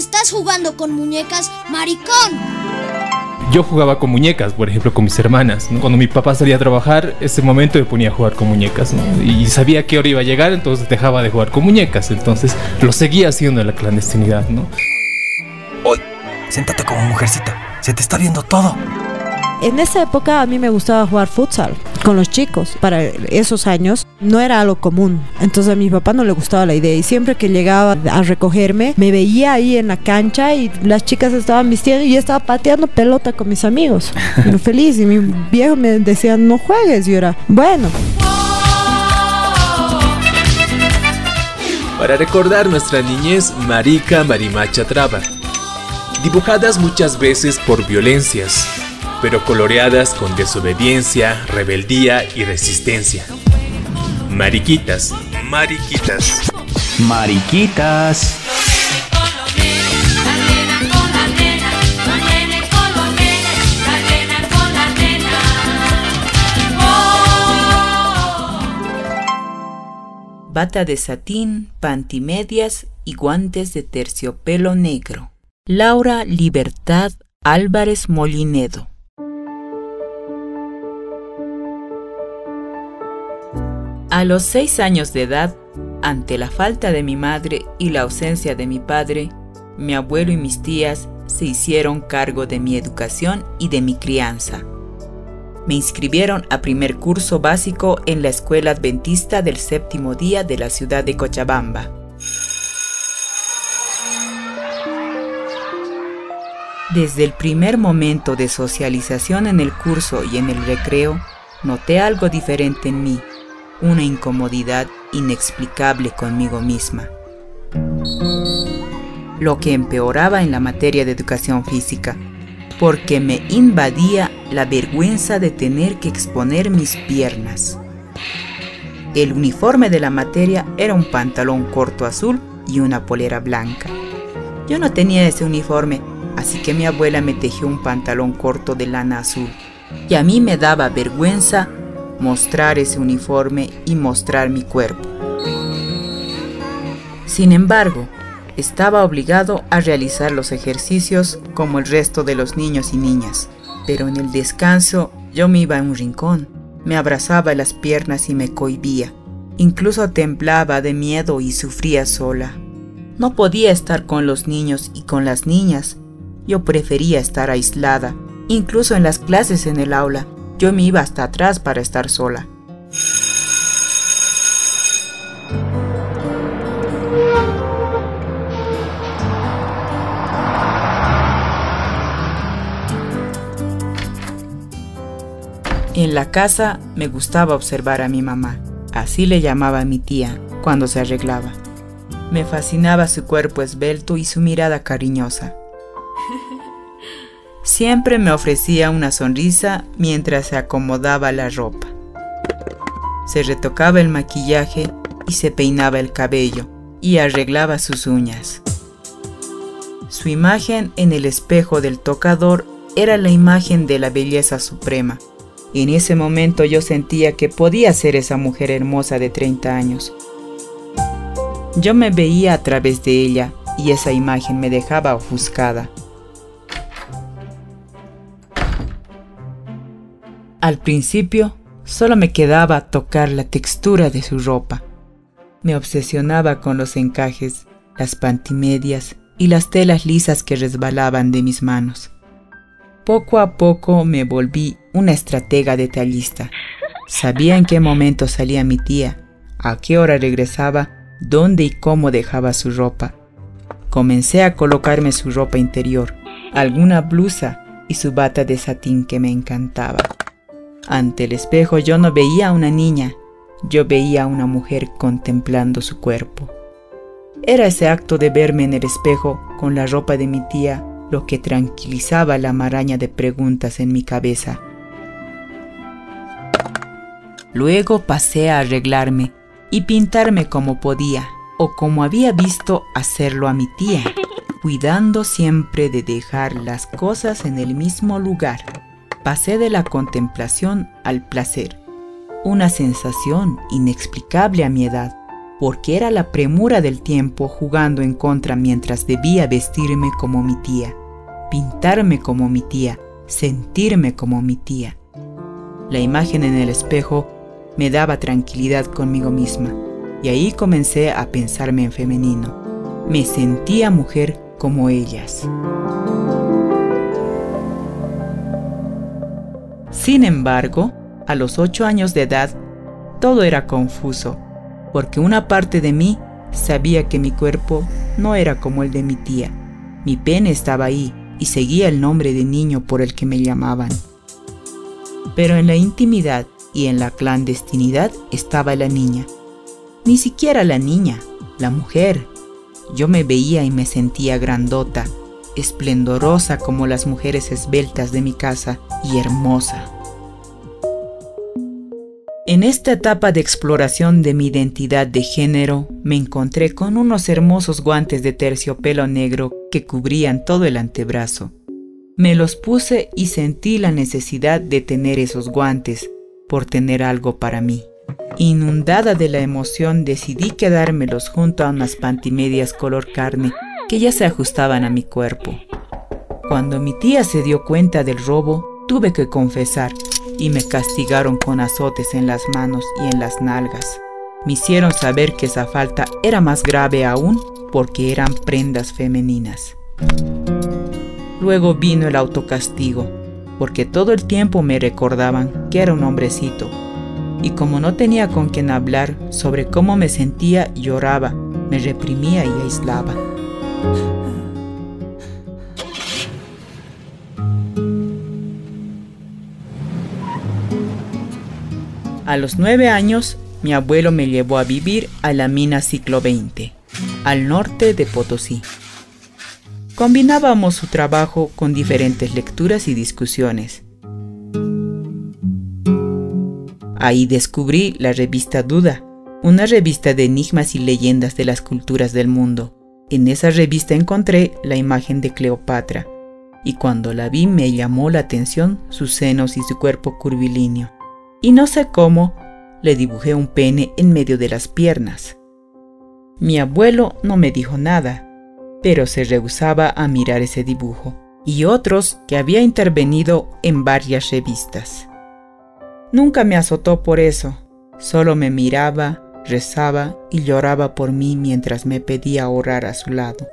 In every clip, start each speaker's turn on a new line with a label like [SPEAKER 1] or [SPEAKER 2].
[SPEAKER 1] estás jugando con muñecas, maricón
[SPEAKER 2] yo jugaba con muñecas, por ejemplo, con mis hermanas. Cuando mi papá salía a trabajar, ese momento me ponía a jugar con muñecas. Y sabía que hora iba a llegar, entonces dejaba de jugar con muñecas. Entonces lo seguía haciendo en la clandestinidad, ¿no?
[SPEAKER 3] Hoy, siéntate como mujercita. Se te está viendo todo.
[SPEAKER 4] En esa época a mí me gustaba jugar futsal con los chicos. Para esos años no era algo común. Entonces a mi papá no le gustaba la idea y siempre que llegaba a recogerme me veía ahí en la cancha y las chicas estaban vistiendo y yo estaba pateando pelota con mis amigos. feliz y mi viejo me decía no juegues y yo era bueno.
[SPEAKER 5] Para recordar nuestra niñez, Marica Marimacha Traba. Dibujadas muchas veces por violencias, pero coloreadas con desobediencia, rebeldía y resistencia. Mariquitas, mariquitas,
[SPEAKER 3] mariquitas.
[SPEAKER 6] Bata de satín, pantimedias y guantes de terciopelo negro. Laura Libertad Álvarez Molinedo. A los seis años de edad, ante la falta de mi madre y la ausencia de mi padre, mi abuelo y mis tías se hicieron cargo de mi educación y de mi crianza. Me inscribieron a primer curso básico en la Escuela Adventista del Séptimo Día de la ciudad de Cochabamba. Desde el primer momento de socialización en el curso y en el recreo, noté algo diferente en mí una incomodidad inexplicable conmigo misma. Lo que empeoraba en la materia de educación física, porque me invadía la vergüenza de tener que exponer mis piernas. El uniforme de la materia era un pantalón corto azul y una polera blanca. Yo no tenía ese uniforme, así que mi abuela me tejió un pantalón corto de lana azul. Y a mí me daba vergüenza mostrar ese uniforme y mostrar mi cuerpo. Sin embargo, estaba obligado a realizar los ejercicios como el resto de los niños y niñas, pero en el descanso yo me iba a un rincón, me abrazaba las piernas y me cohibía, incluso temblaba de miedo y sufría sola. No podía estar con los niños y con las niñas, yo prefería estar aislada, incluso en las clases en el aula, yo me iba hasta atrás para estar sola. En la casa me gustaba observar a mi mamá, así le llamaba a mi tía cuando se arreglaba. Me fascinaba su cuerpo esbelto y su mirada cariñosa. Siempre me ofrecía una sonrisa mientras se acomodaba la ropa. Se retocaba el maquillaje y se peinaba el cabello y arreglaba sus uñas. Su imagen en el espejo del tocador era la imagen de la belleza suprema. En ese momento yo sentía que podía ser esa mujer hermosa de 30 años. Yo me veía a través de ella y esa imagen me dejaba ofuscada. Al principio, solo me quedaba tocar la textura de su ropa. Me obsesionaba con los encajes, las pantimedias y las telas lisas que resbalaban de mis manos. Poco a poco me volví una estratega detallista. Sabía en qué momento salía mi tía, a qué hora regresaba, dónde y cómo dejaba su ropa. Comencé a colocarme su ropa interior, alguna blusa y su bata de satín que me encantaba. Ante el espejo yo no veía a una niña, yo veía a una mujer contemplando su cuerpo. Era ese acto de verme en el espejo con la ropa de mi tía lo que tranquilizaba la maraña de preguntas en mi cabeza. Luego pasé a arreglarme y pintarme como podía o como había visto hacerlo a mi tía, cuidando siempre de dejar las cosas en el mismo lugar pasé de la contemplación al placer, una sensación inexplicable a mi edad. porque era la premura del tiempo jugando en contra mientras debía vestirme como mi tía, pintarme como mi tía, sentirme como mi tía. La imagen en el espejo me daba tranquilidad conmigo misma y ahí comencé a pensarme en femenino. Me sentía mujer como ellas. Sin embargo, a los ocho años de edad, todo era confuso porque una parte de mí sabía que mi cuerpo no era como el de mi tía. Mi pene estaba ahí y seguía el nombre de niño por el que me llamaban. Pero en la intimidad y en la clandestinidad estaba la niña. Ni siquiera la niña, la mujer. Yo me veía y me sentía grandota, esplendorosa como las mujeres esbeltas de mi casa y hermosa. En esta etapa de exploración de mi identidad de género, me encontré con unos hermosos guantes de terciopelo negro que cubrían todo el antebrazo. Me los puse y sentí la necesidad de tener esos guantes, por tener algo para mí. Inundada de la emoción, decidí quedármelos junto a unas pantimedias color carne que ya se ajustaban a mi cuerpo. Cuando mi tía se dio cuenta del robo, tuve que confesar y me castigaron con azotes en las manos y en las nalgas. Me hicieron saber que esa falta era más grave aún porque eran prendas femeninas. Luego vino el autocastigo, porque todo el tiempo me recordaban que era un hombrecito. Y como no tenía con quien hablar sobre cómo me sentía, lloraba, me reprimía y aislaba. A los nueve años, mi abuelo me llevó a vivir a la mina Ciclo 20, al norte de Potosí. Combinábamos su trabajo con diferentes lecturas y discusiones. Ahí descubrí la revista Duda, una revista de enigmas y leyendas de las culturas del mundo. En esa revista encontré la imagen de Cleopatra, y cuando la vi me llamó la atención sus senos y su cuerpo curvilíneo y no sé cómo le dibujé un pene en medio de las piernas. Mi abuelo no me dijo nada, pero se rehusaba a mirar ese dibujo y otros que había intervenido en varias revistas. Nunca me azotó por eso, solo me miraba, rezaba y lloraba por mí mientras me pedía orar a su lado.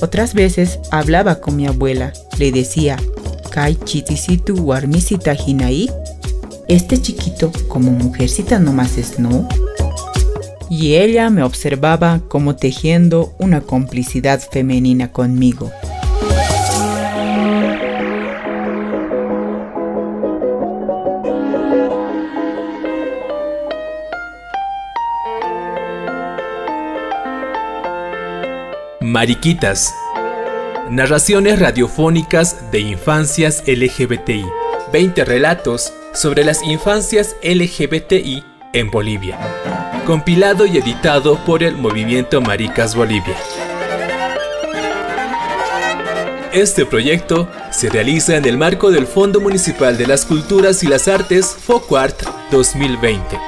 [SPEAKER 6] Otras veces hablaba con mi abuela, le decía, Kai chitisitu warmisita hinaí. Este chiquito como mujercita nomás es no. Y ella me observaba como tejiendo una complicidad femenina conmigo.
[SPEAKER 5] Mariquitas Narraciones radiofónicas de infancias LGBTI. 20 relatos sobre las infancias LGBTI en Bolivia. Compilado y editado por el Movimiento Maricas Bolivia. Este proyecto se realiza en el marco del Fondo Municipal de las Culturas y las Artes FOCUART 2020.